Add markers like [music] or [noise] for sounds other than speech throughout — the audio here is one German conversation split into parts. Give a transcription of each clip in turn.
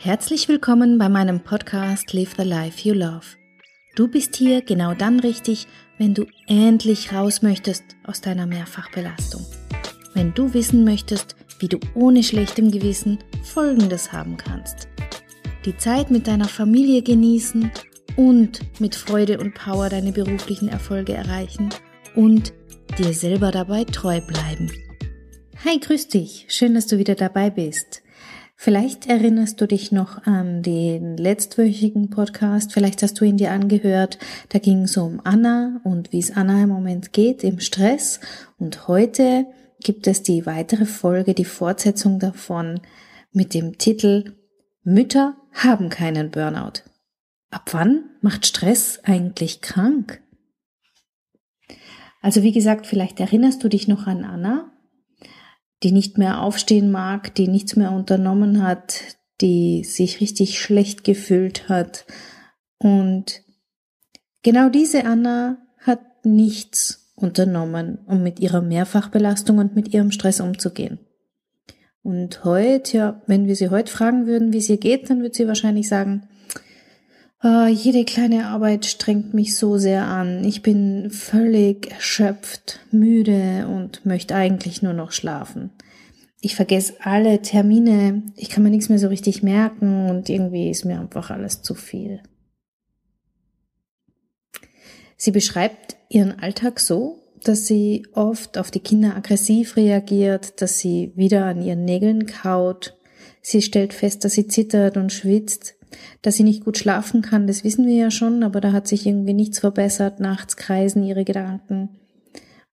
Herzlich willkommen bei meinem Podcast Live the Life You Love. Du bist hier genau dann richtig, wenn du endlich raus möchtest aus deiner Mehrfachbelastung. Wenn du wissen möchtest, wie du ohne schlechtem Gewissen Folgendes haben kannst. Die Zeit mit deiner Familie genießen und mit Freude und Power deine beruflichen Erfolge erreichen und dir selber dabei treu bleiben. Hi, grüß dich. Schön, dass du wieder dabei bist. Vielleicht erinnerst du dich noch an den letztwöchigen Podcast, vielleicht hast du ihn dir angehört. Da ging es um Anna und wie es Anna im Moment geht im Stress. Und heute gibt es die weitere Folge, die Fortsetzung davon mit dem Titel Mütter haben keinen Burnout. Ab wann macht Stress eigentlich krank? Also wie gesagt, vielleicht erinnerst du dich noch an Anna die nicht mehr aufstehen mag, die nichts mehr unternommen hat, die sich richtig schlecht gefühlt hat. Und genau diese Anna hat nichts unternommen, um mit ihrer Mehrfachbelastung und mit ihrem Stress umzugehen. Und heute, ja, wenn wir sie heute fragen würden, wie es ihr geht, dann wird sie wahrscheinlich sagen, Oh, jede kleine Arbeit strengt mich so sehr an. Ich bin völlig erschöpft, müde und möchte eigentlich nur noch schlafen. Ich vergesse alle Termine, ich kann mir nichts mehr so richtig merken und irgendwie ist mir einfach alles zu viel. Sie beschreibt ihren Alltag so, dass sie oft auf die Kinder aggressiv reagiert, dass sie wieder an ihren Nägeln kaut. Sie stellt fest, dass sie zittert und schwitzt, dass sie nicht gut schlafen kann, das wissen wir ja schon, aber da hat sich irgendwie nichts verbessert. Nachts kreisen ihre Gedanken.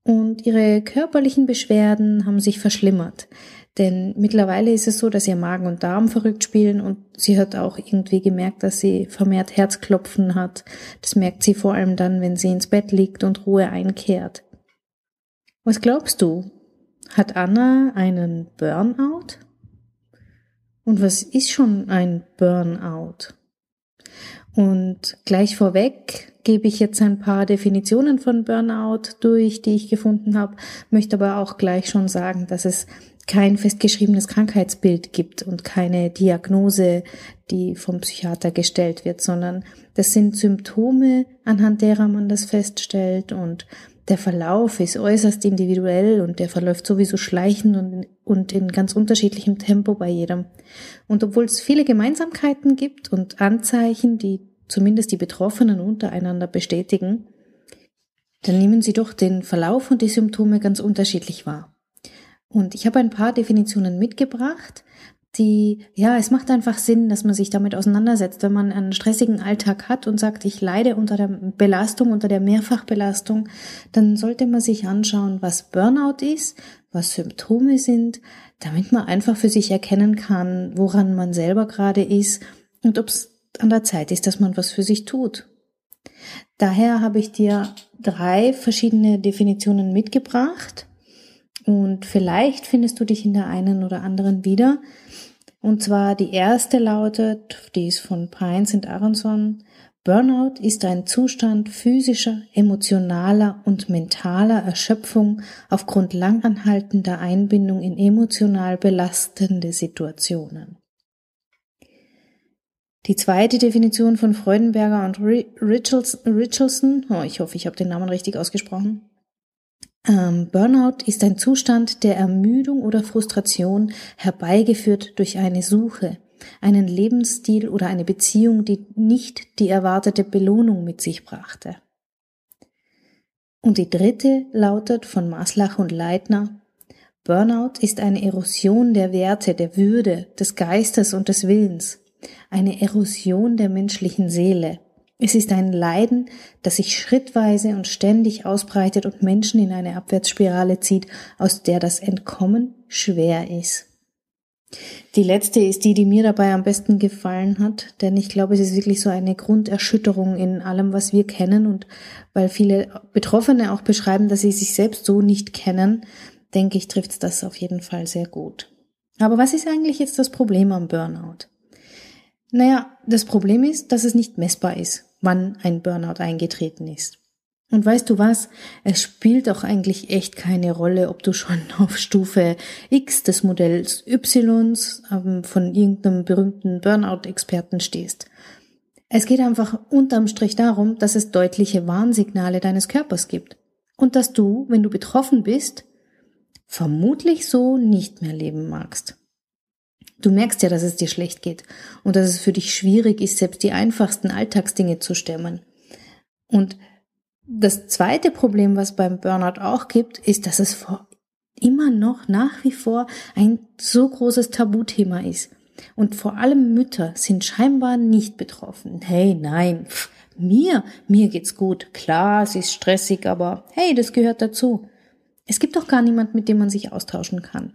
Und ihre körperlichen Beschwerden haben sich verschlimmert. Denn mittlerweile ist es so, dass ihr Magen und Darm verrückt spielen und sie hat auch irgendwie gemerkt, dass sie vermehrt Herzklopfen hat. Das merkt sie vor allem dann, wenn sie ins Bett liegt und Ruhe einkehrt. Was glaubst du? Hat Anna einen Burnout? Und was ist schon ein Burnout? Und gleich vorweg gebe ich jetzt ein paar Definitionen von Burnout durch, die ich gefunden habe, möchte aber auch gleich schon sagen, dass es kein festgeschriebenes Krankheitsbild gibt und keine Diagnose, die vom Psychiater gestellt wird, sondern das sind Symptome, anhand derer man das feststellt und der Verlauf ist äußerst individuell und der verläuft sowieso schleichend und, und in ganz unterschiedlichem Tempo bei jedem. Und obwohl es viele Gemeinsamkeiten gibt und Anzeichen, die zumindest die Betroffenen untereinander bestätigen, dann nehmen sie doch den Verlauf und die Symptome ganz unterschiedlich wahr. Und ich habe ein paar Definitionen mitgebracht, die, ja, es macht einfach Sinn, dass man sich damit auseinandersetzt, wenn man einen stressigen Alltag hat und sagt, ich leide unter der Belastung, unter der Mehrfachbelastung, dann sollte man sich anschauen, was Burnout ist, was Symptome sind, damit man einfach für sich erkennen kann, woran man selber gerade ist und ob es an der Zeit ist, dass man was für sich tut. Daher habe ich dir drei verschiedene Definitionen mitgebracht und vielleicht findest du dich in der einen oder anderen wieder. Und zwar die erste lautet, die ist von Pines und Aronson, Burnout ist ein Zustand physischer, emotionaler und mentaler Erschöpfung aufgrund langanhaltender Einbindung in emotional belastende Situationen. Die zweite Definition von Freudenberger und Richardson, oh, ich hoffe, ich habe den Namen richtig ausgesprochen, ähm, Burnout ist ein Zustand der Ermüdung oder Frustration herbeigeführt durch eine Suche, einen Lebensstil oder eine Beziehung, die nicht die erwartete Belohnung mit sich brachte. Und die dritte lautet von Maslach und Leitner, Burnout ist eine Erosion der Werte, der Würde, des Geistes und des Willens, eine Erosion der menschlichen Seele, es ist ein Leiden, das sich schrittweise und ständig ausbreitet und Menschen in eine Abwärtsspirale zieht, aus der das Entkommen schwer ist. Die letzte ist die, die mir dabei am besten gefallen hat, denn ich glaube, es ist wirklich so eine Grunderschütterung in allem, was wir kennen und weil viele Betroffene auch beschreiben, dass sie sich selbst so nicht kennen, denke ich, trifft das auf jeden Fall sehr gut. Aber was ist eigentlich jetzt das Problem am Burnout? Naja, das Problem ist, dass es nicht messbar ist, wann ein Burnout eingetreten ist. Und weißt du was? Es spielt auch eigentlich echt keine Rolle, ob du schon [laughs] auf Stufe X des Modells Y ähm, von irgendeinem berühmten Burnout-Experten stehst. Es geht einfach unterm Strich darum, dass es deutliche Warnsignale deines Körpers gibt. Und dass du, wenn du betroffen bist, vermutlich so nicht mehr leben magst. Du merkst ja, dass es dir schlecht geht und dass es für dich schwierig ist, selbst die einfachsten Alltagsdinge zu stemmen. Und das zweite Problem, was beim Burnout auch gibt, ist, dass es immer noch nach wie vor ein so großes Tabuthema ist. Und vor allem Mütter sind scheinbar nicht betroffen. Hey, nein, pff, mir, mir geht's gut. Klar, es ist stressig, aber hey, das gehört dazu. Es gibt doch gar niemand, mit dem man sich austauschen kann.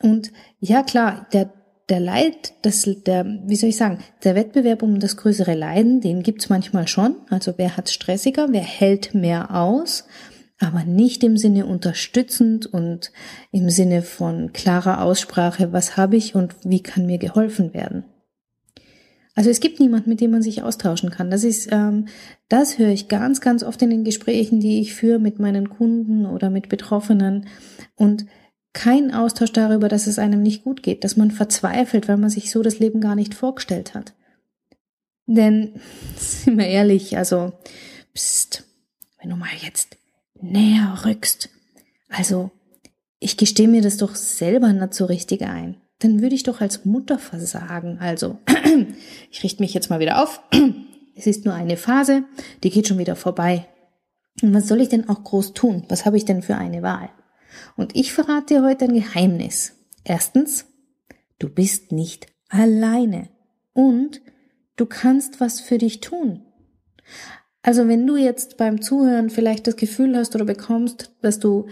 Und ja, klar, der der Leid, das, der, wie soll ich sagen, der Wettbewerb um das größere Leiden, den gibt's manchmal schon. Also wer hat's stressiger, wer hält mehr aus, aber nicht im Sinne unterstützend und im Sinne von klarer Aussprache, was habe ich und wie kann mir geholfen werden. Also es gibt niemand, mit dem man sich austauschen kann. Das ist, ähm, das höre ich ganz, ganz oft in den Gesprächen, die ich führe mit meinen Kunden oder mit Betroffenen und kein Austausch darüber, dass es einem nicht gut geht, dass man verzweifelt, weil man sich so das Leben gar nicht vorgestellt hat. Denn, sind wir ehrlich, also, pst, wenn du mal jetzt näher rückst, also, ich gestehe mir das doch selber nicht so richtig ein, dann würde ich doch als Mutter versagen. Also, [clears throat] ich richte mich jetzt mal wieder auf. [clears throat] Es ist nur eine Phase, die geht schon wieder vorbei. Und was soll ich denn auch groß tun? Was habe ich denn für eine Wahl? Und ich verrate dir heute ein Geheimnis. Erstens, du bist nicht alleine und du kannst was für dich tun. Also wenn du jetzt beim Zuhören vielleicht das Gefühl hast oder bekommst, dass du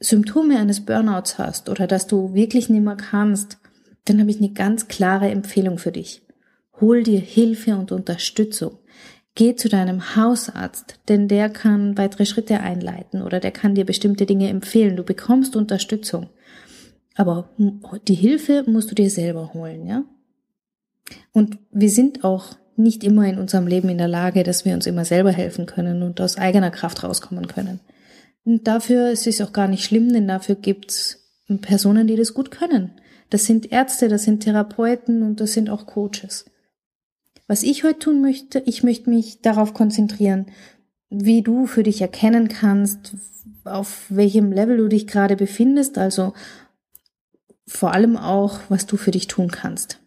Symptome eines Burnouts hast oder dass du wirklich nicht mehr kannst, dann habe ich eine ganz klare Empfehlung für dich. Hol dir Hilfe und Unterstützung. Geh zu deinem Hausarzt, denn der kann weitere Schritte einleiten oder der kann dir bestimmte Dinge empfehlen. Du bekommst Unterstützung. Aber die Hilfe musst du dir selber holen, ja? Und wir sind auch nicht immer in unserem Leben in der Lage, dass wir uns immer selber helfen können und aus eigener Kraft rauskommen können. Und dafür ist es auch gar nicht schlimm, denn dafür gibt's Personen, die das gut können. Das sind Ärzte, das sind Therapeuten und das sind auch Coaches. Was ich heute tun möchte, ich möchte mich darauf konzentrieren, wie du für dich erkennen kannst, auf welchem Level du dich gerade befindest, also vor allem auch, was du für dich tun kannst.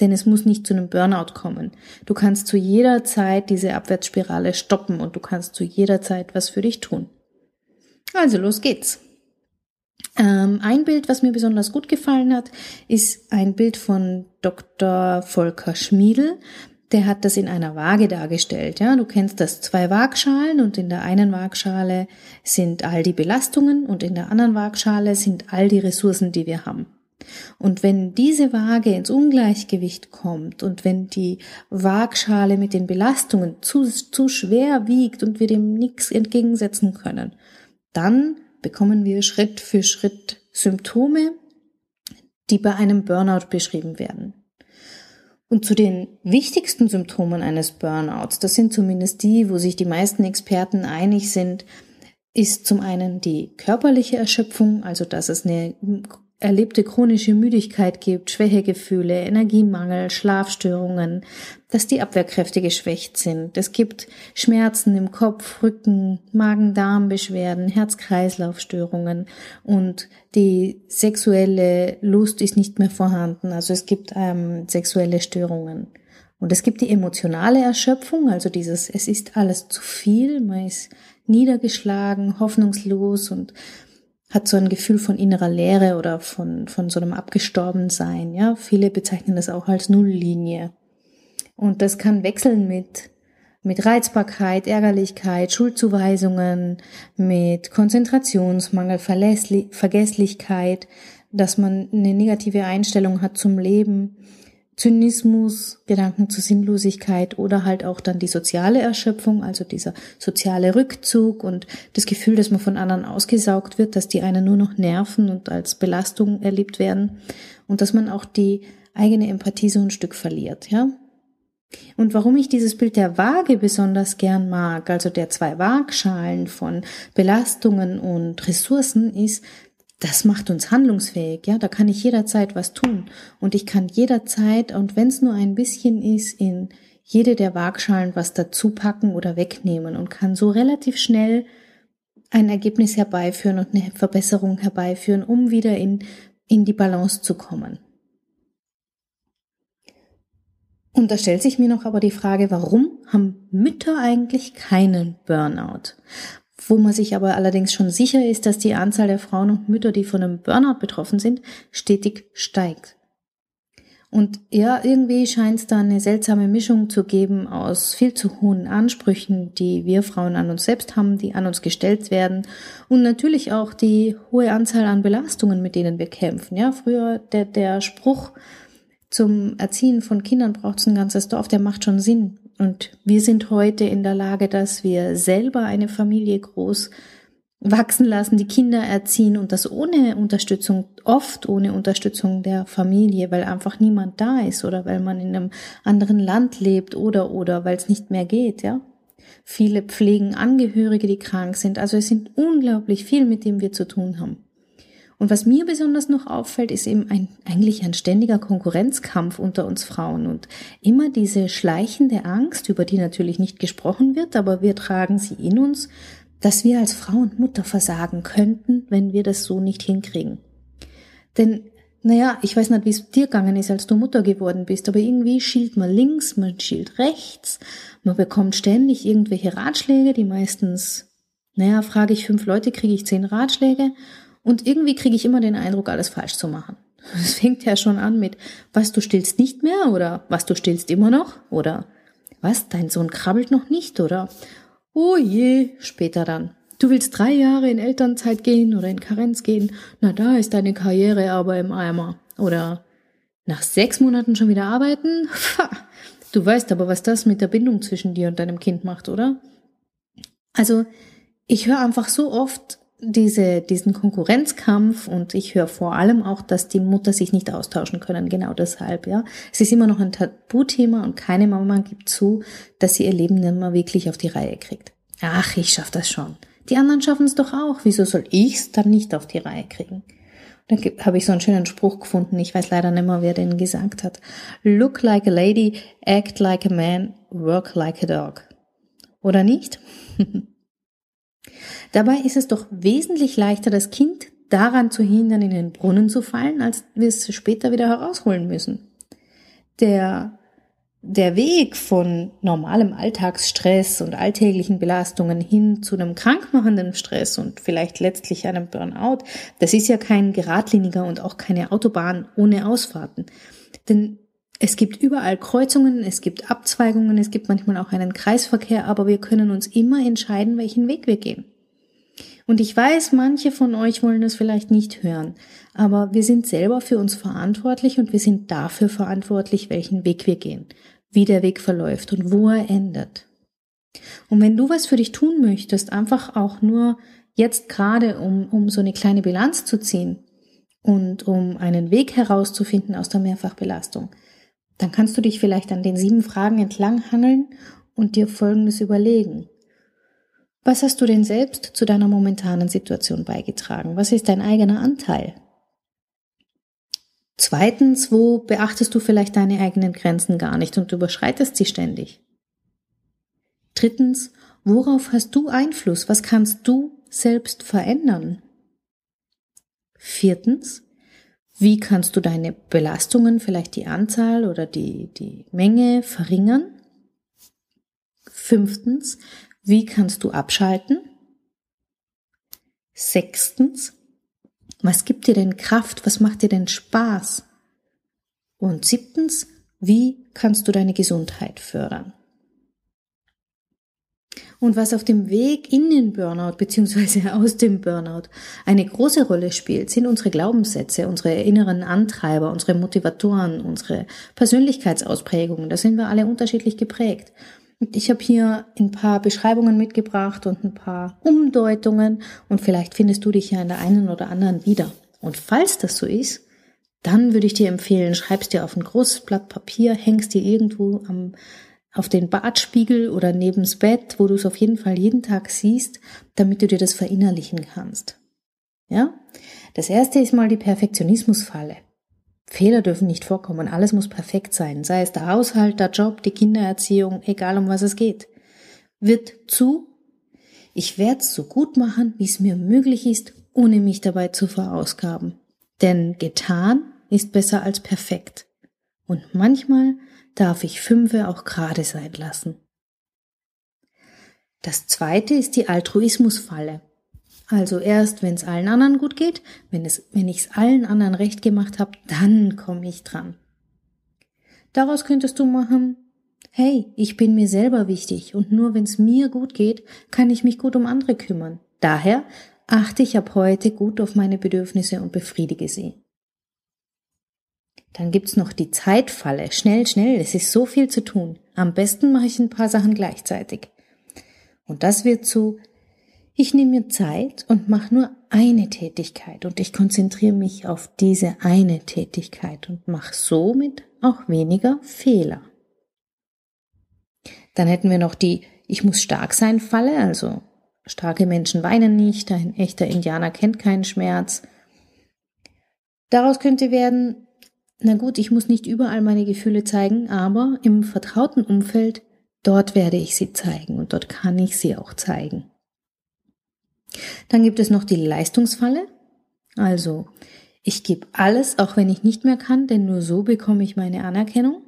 Denn es muss nicht zu einem Burnout kommen. Du kannst zu jeder Zeit diese Abwärtsspirale stoppen und du kannst zu jeder Zeit was für dich tun. Also los geht's. Ähm, ein Bild, was mir besonders gut gefallen hat, ist ein Bild von Dr. Volker Schmiedel der hat das in einer Waage dargestellt. Ja, du kennst das zwei Waagschalen und in der einen Waagschale sind all die Belastungen und in der anderen Waagschale sind all die Ressourcen, die wir haben. Und wenn diese Waage ins Ungleichgewicht kommt und wenn die Waagschale mit den Belastungen zu, zu schwer wiegt und wir dem nichts entgegensetzen können, dann bekommen wir Schritt für Schritt Symptome, die bei einem Burnout beschrieben werden. Und zu den wichtigsten Symptomen eines Burnouts, das sind zumindest die, wo sich die meisten Experten einig sind, ist zum einen die körperliche Erschöpfung, also dass es eine erlebte chronische Müdigkeit gibt, Schwächegefühle, Energiemangel, Schlafstörungen, dass die Abwehrkräfte geschwächt sind. Es gibt Schmerzen im Kopf, Rücken, Magen-Darm-Beschwerden, Herz-Kreislauf-Störungen und die sexuelle Lust ist nicht mehr vorhanden. Also es gibt ähm, sexuelle Störungen. Und es gibt die emotionale Erschöpfung, also dieses, es ist alles zu viel, man ist niedergeschlagen, hoffnungslos und hat so ein Gefühl von innerer Leere oder von, von so einem Abgestorbensein. Ja, viele bezeichnen das auch als Nulllinie. Und das kann wechseln mit, mit Reizbarkeit, Ärgerlichkeit, Schuldzuweisungen, mit Konzentrationsmangel, Vergesslichkeit, dass man eine negative Einstellung hat zum Leben, Zynismus, Gedanken zur Sinnlosigkeit oder halt auch dann die soziale Erschöpfung, also dieser soziale Rückzug und das Gefühl, dass man von anderen ausgesaugt wird, dass die einen nur noch nerven und als Belastung erlebt werden und dass man auch die eigene Empathie so ein Stück verliert, ja. Und warum ich dieses Bild der Waage besonders gern mag, also der zwei Waagschalen von Belastungen und Ressourcen, ist, das macht uns handlungsfähig, ja, da kann ich jederzeit was tun und ich kann jederzeit und wenn es nur ein bisschen ist, in jede der Waagschalen was dazu packen oder wegnehmen und kann so relativ schnell ein Ergebnis herbeiführen und eine Verbesserung herbeiführen, um wieder in, in die Balance zu kommen. Und da stellt sich mir noch aber die Frage, warum haben Mütter eigentlich keinen Burnout? Wo man sich aber allerdings schon sicher ist, dass die Anzahl der Frauen und Mütter, die von einem Burnout betroffen sind, stetig steigt. Und ja, irgendwie scheint es da eine seltsame Mischung zu geben aus viel zu hohen Ansprüchen, die wir Frauen an uns selbst haben, die an uns gestellt werden und natürlich auch die hohe Anzahl an Belastungen, mit denen wir kämpfen. Ja, früher der, der Spruch, zum Erziehen von Kindern braucht es ein ganzes Dorf, der macht schon Sinn. Und wir sind heute in der Lage, dass wir selber eine Familie groß wachsen lassen, die Kinder erziehen und das ohne Unterstützung, oft ohne Unterstützung der Familie, weil einfach niemand da ist oder weil man in einem anderen Land lebt oder oder weil es nicht mehr geht, ja. Viele pflegen Angehörige, die krank sind. Also es sind unglaublich viel, mit dem wir zu tun haben. Und was mir besonders noch auffällt, ist eben ein, eigentlich ein ständiger Konkurrenzkampf unter uns Frauen und immer diese schleichende Angst, über die natürlich nicht gesprochen wird, aber wir tragen sie in uns, dass wir als Frau und Mutter versagen könnten, wenn wir das so nicht hinkriegen. Denn, naja, ich weiß nicht, wie es dir gegangen ist, als du Mutter geworden bist, aber irgendwie schielt man links, man schielt rechts, man bekommt ständig irgendwelche Ratschläge, die meistens, naja, frage ich fünf Leute, kriege ich zehn Ratschläge und irgendwie kriege ich immer den Eindruck, alles falsch zu machen. [laughs] Es fängt ja schon an mit, was du stillst nicht mehr oder was du stillst immer noch oder was, dein Sohn krabbelt noch nicht oder oh je, später dann. Du willst drei Jahre in Elternzeit gehen oder in Karenz gehen, na da ist deine Karriere aber im Eimer. Oder nach sechs Monaten schon wieder arbeiten? [laughs] Pah, du weißt aber, was das mit der Bindung zwischen dir und deinem Kind macht, oder? Also, ich höre einfach so oft diese, diesen Konkurrenzkampf und ich höre vor allem auch, dass die Mutter sich nicht austauschen können, genau deshalb, ja. Es ist immer noch ein Tabuthema und keine Mama gibt zu, dass sie ihr Leben nicht mehr wirklich auf die Reihe kriegt. Ach, ich schaff das schon. Die anderen schaffen es doch auch. Wieso soll ich's dann nicht auf die Reihe kriegen? Dann habe ich so einen schönen Spruch gefunden. Ich weiß leider nicht mehr, wer den gesagt hat. Look like a lady, act like a man, work like a dog. Oder nicht? [laughs] Dabei ist es doch wesentlich leichter, das Kind daran zu hindern, in den Brunnen zu fallen, als wir es später wieder herausholen müssen. Der, der Weg von normalem Alltagsstress und alltäglichen Belastungen hin zu einem krankmachenden Stress und vielleicht letztlich einem Burnout, das ist ja kein geradliniger und auch keine Autobahn ohne Ausfahrten. Denn es gibt überall Kreuzungen, es gibt Abzweigungen, es gibt manchmal auch einen Kreisverkehr, aber wir können uns immer entscheiden, welchen Weg wir gehen. Und ich weiß, manche von euch wollen das vielleicht nicht hören, aber wir sind selber für uns verantwortlich und wir sind dafür verantwortlich, welchen Weg wir gehen, wie der Weg verläuft und wo er endet. Und wenn du was für dich tun möchtest, einfach auch nur jetzt gerade, um, um so eine kleine Bilanz zu ziehen und um einen Weg herauszufinden aus der Mehrfachbelastung, dann kannst du dich vielleicht an den sieben Fragen entlanghangeln und dir Folgendes überlegen. Was hast du denn selbst zu deiner momentanen Situation beigetragen? Was ist dein eigener Anteil? Zweitens, wo beachtest du vielleicht deine eigenen Grenzen gar nicht und überschreitest sie ständig? Drittens, worauf hast du Einfluss? Was kannst du selbst verändern? Viertens, wie kannst du deine Belastungen, vielleicht die Anzahl oder die, die Menge verringern? Fünftens, wie kannst du abschalten? Sechstens, was gibt dir denn Kraft? Was macht dir denn Spaß? Und siebtens, wie kannst du deine Gesundheit fördern? Und was auf dem Weg in den Burnout beziehungsweise [laughs] aus dem Burnout eine große Rolle spielt, sind unsere Glaubenssätze, unsere inneren Antreiber, unsere Motivatoren, unsere Persönlichkeitsausprägungen. Da sind wir alle unterschiedlich geprägt. Ich habe hier ein paar Beschreibungen mitgebracht und ein paar Umdeutungen und vielleicht findest du dich ja in der einen oder anderen wieder. Und falls das so ist, dann würde ich dir empfehlen, schreibst dir auf ein großes Blatt Papier, hängst dir irgendwo am, auf den Badspiegel oder neben's Bett, wo du es auf jeden Fall jeden Tag siehst, damit du dir das verinnerlichen kannst. Ja? Das erste ist mal die Perfektionismusfalle. Fehler dürfen nicht vorkommen, alles muss perfekt sein, sei es der Haushalt, der Job, die Kindererziehung, egal um was es geht. Wird zu, ich werde es so gut machen, wie es mir möglich ist, ohne mich dabei zu verausgaben. Denn getan ist besser als perfekt. Und manchmal darf ich Fünfe auch gerade sein lassen. Das zweite ist die Altruismusfalle. Also erst, wenn es allen anderen gut geht, wenn, es, wenn ich es allen anderen recht gemacht habe, dann komme ich dran. Daraus könntest du machen, hey, ich bin mir selber wichtig und nur wenn es mir gut geht, kann ich mich gut um andere kümmern. Daher achte ich ab heute gut auf meine Bedürfnisse und befriedige sie. Dann gibt's noch die Zeitfalle. Schnell, schnell, es ist so viel zu tun. Am besten mache ich ein paar Sachen gleichzeitig. Und das wird zu ich nehme mir Zeit und mache nur eine Tätigkeit und ich konzentriere mich auf diese eine Tätigkeit und mache somit auch weniger Fehler. Dann hätten wir noch die Ich muss stark sein Falle, also starke Menschen weinen nicht, ein echter Indianer kennt keinen Schmerz. Daraus könnte werden, na gut, ich muss nicht überall meine Gefühle zeigen, aber im vertrauten Umfeld, dort werde ich sie zeigen und dort kann ich sie auch zeigen. Dann gibt es noch die Leistungsfalle. Also, ich gebe alles, auch wenn ich nicht mehr kann, denn nur so bekomme ich meine Anerkennung.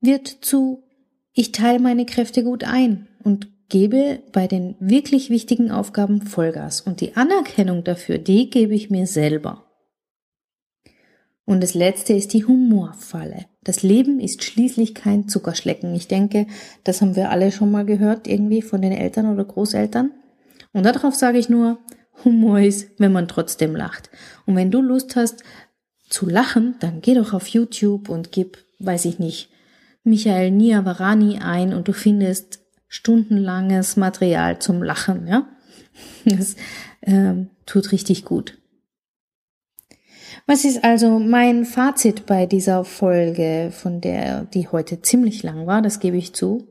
Wird zu, ich teile meine Kräfte gut ein und gebe bei den wirklich wichtigen Aufgaben Vollgas. Und die Anerkennung dafür, die gebe ich mir selber. Und das letzte ist die Humorfalle. Das Leben ist schließlich kein Zuckerschlecken. Ich denke, das haben wir alle schon mal gehört, irgendwie von den Eltern oder Großeltern. Und darauf sage ich nur, Humor ist, wenn man trotzdem lacht. Und wenn du Lust hast zu lachen, dann geh doch auf YouTube und gib, weiß ich nicht, Michael Niavarani ein und du findest stundenlanges Material zum Lachen, ja. Das ähm, tut richtig gut. Was ist also mein Fazit bei dieser Folge, von der, die heute ziemlich lang war, das gebe ich zu.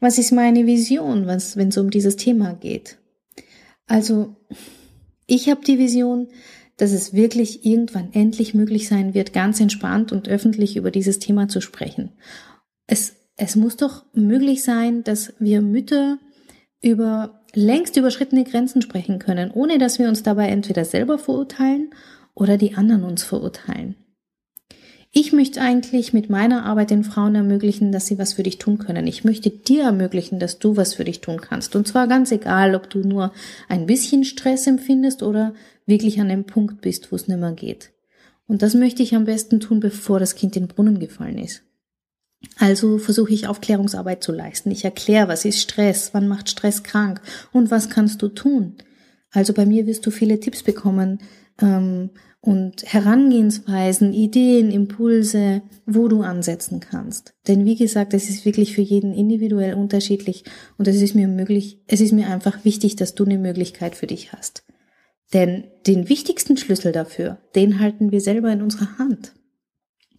Was ist meine Vision, wenn es um dieses Thema geht? Also ich habe die Vision, dass es wirklich irgendwann endlich möglich sein wird, ganz entspannt und öffentlich über dieses Thema zu sprechen. Es, es muss doch möglich sein, dass wir Mütter über längst überschrittene Grenzen sprechen können, ohne dass wir uns dabei entweder selber verurteilen oder die anderen uns verurteilen. Ich möchte eigentlich mit meiner Arbeit den Frauen ermöglichen, dass sie was für dich tun können. Ich möchte dir ermöglichen, dass du was für dich tun kannst. Und zwar ganz egal, ob du nur ein bisschen Stress empfindest oder wirklich an dem Punkt bist, wo es nicht mehr geht. Und das möchte ich am besten tun, bevor das Kind in den Brunnen gefallen ist. Also versuche ich Aufklärungsarbeit zu leisten. Ich erkläre, was ist Stress, wann macht Stress krank und was kannst du tun. Also bei mir wirst du viele Tipps bekommen, ähm, und Herangehensweisen, Ideen, Impulse, wo du ansetzen kannst. Denn wie gesagt, es ist wirklich für jeden individuell unterschiedlich und es ist mir möglich, es ist mir einfach wichtig, dass du eine Möglichkeit für dich hast. Denn den wichtigsten Schlüssel dafür, den halten wir selber in unserer Hand.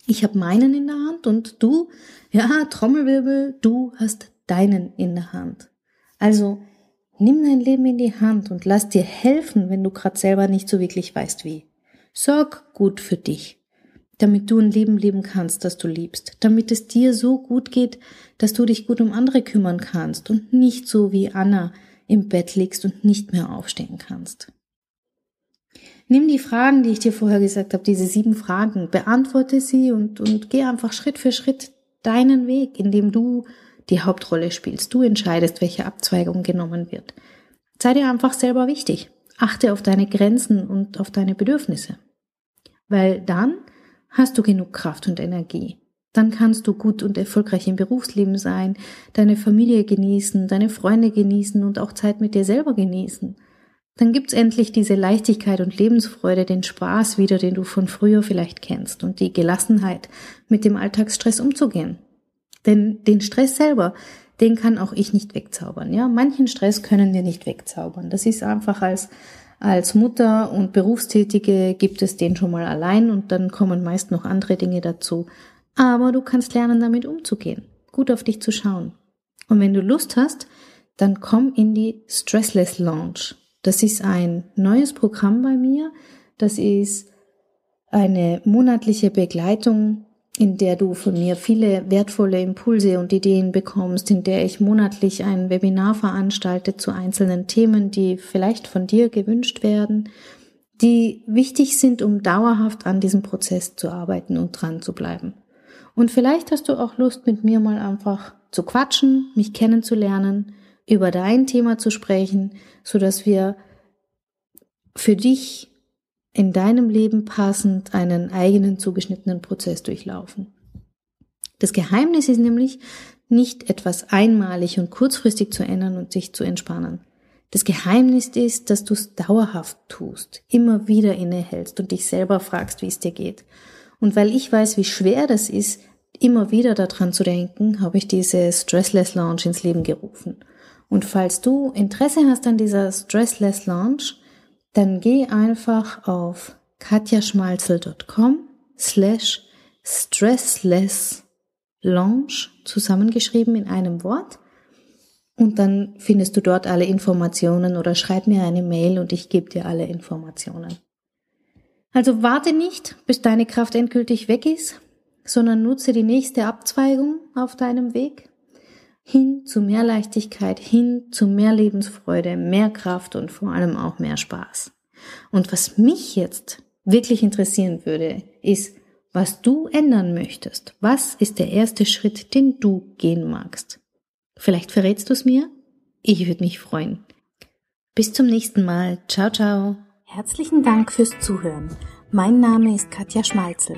Ich habe meinen in der Hand und du, ja, Trommelwirbel, du hast deinen in der Hand. Also nimm dein Leben in die Hand und lass dir helfen, wenn du gerade selber nicht so wirklich weißt wie. Sorg gut für dich, damit du ein Leben leben kannst, das du liebst, damit es dir so gut geht, dass du dich gut um andere kümmern kannst und nicht so wie Anna im Bett liegst und nicht mehr aufstehen kannst. Nimm die Fragen, die ich dir vorher gesagt habe, diese sieben Fragen, beantworte sie und, und geh einfach Schritt für Schritt deinen Weg, indem du die Hauptrolle spielst. Du entscheidest, welche Abzweigung genommen wird. Sei dir einfach selber wichtig. Achte auf deine Grenzen und auf deine Bedürfnisse. Weil dann hast du genug Kraft und Energie. Dann kannst du gut und erfolgreich im Berufsleben sein, deine Familie genießen, deine Freunde genießen und auch Zeit mit dir selber genießen. Dann gibt's endlich diese Leichtigkeit und Lebensfreude, den Spaß wieder, den du von früher vielleicht kennst und die Gelassenheit, mit dem Alltagsstress umzugehen. Denn den Stress selber, den kann auch ich nicht wegzaubern. Ja, manchen Stress können wir nicht wegzaubern. Das ist einfach als Als Mutter und Berufstätige gibt es den schon mal allein und dann kommen meist noch andere Dinge dazu. Aber du kannst lernen, damit umzugehen, gut auf dich zu schauen. Und wenn du Lust hast, dann komm in die Stressless Launch. Das ist ein neues Programm bei mir. Das ist eine monatliche Begleitung, in der du von mir viele wertvolle Impulse und Ideen bekommst, in der ich monatlich ein Webinar veranstalte zu einzelnen Themen, die vielleicht von dir gewünscht werden, die wichtig sind, um dauerhaft an diesem Prozess zu arbeiten und dran zu bleiben. Und vielleicht hast du auch Lust, mit mir mal einfach zu quatschen, mich kennenzulernen, über dein Thema zu sprechen, so dass wir für dich in deinem Leben passend einen eigenen zugeschnittenen Prozess durchlaufen. Das Geheimnis ist nämlich, nicht etwas einmalig und kurzfristig zu ändern und sich zu entspannen. Das Geheimnis ist, dass du es dauerhaft tust, immer wieder innehältst und dich selber fragst, wie es dir geht. Und weil ich weiß, wie schwer das ist, immer wieder daran zu denken, habe ich diese Stressless Lounge ins Leben gerufen. Und falls du Interesse hast an dieser Stressless Lounge, dann geh einfach auf katjaschmalzel.com slash stressless launch zusammengeschrieben in einem Wort und dann findest du dort alle Informationen oder schreib mir eine Mail und ich gebe dir alle Informationen. Also warte nicht, bis deine Kraft endgültig weg ist, sondern nutze die nächste Abzweigung auf deinem Weg hin zu mehr Leichtigkeit, hin zu mehr Lebensfreude, mehr Kraft und vor allem auch mehr Spaß. Und was mich jetzt wirklich interessieren würde, ist, was du ändern möchtest. Was ist der erste Schritt, den du gehen magst? Vielleicht verrätst du es mir? Ich würde mich freuen. Bis zum nächsten Mal. Ciao, ciao. Herzlichen Dank fürs Zuhören. Mein Name ist Katja Schmalzel.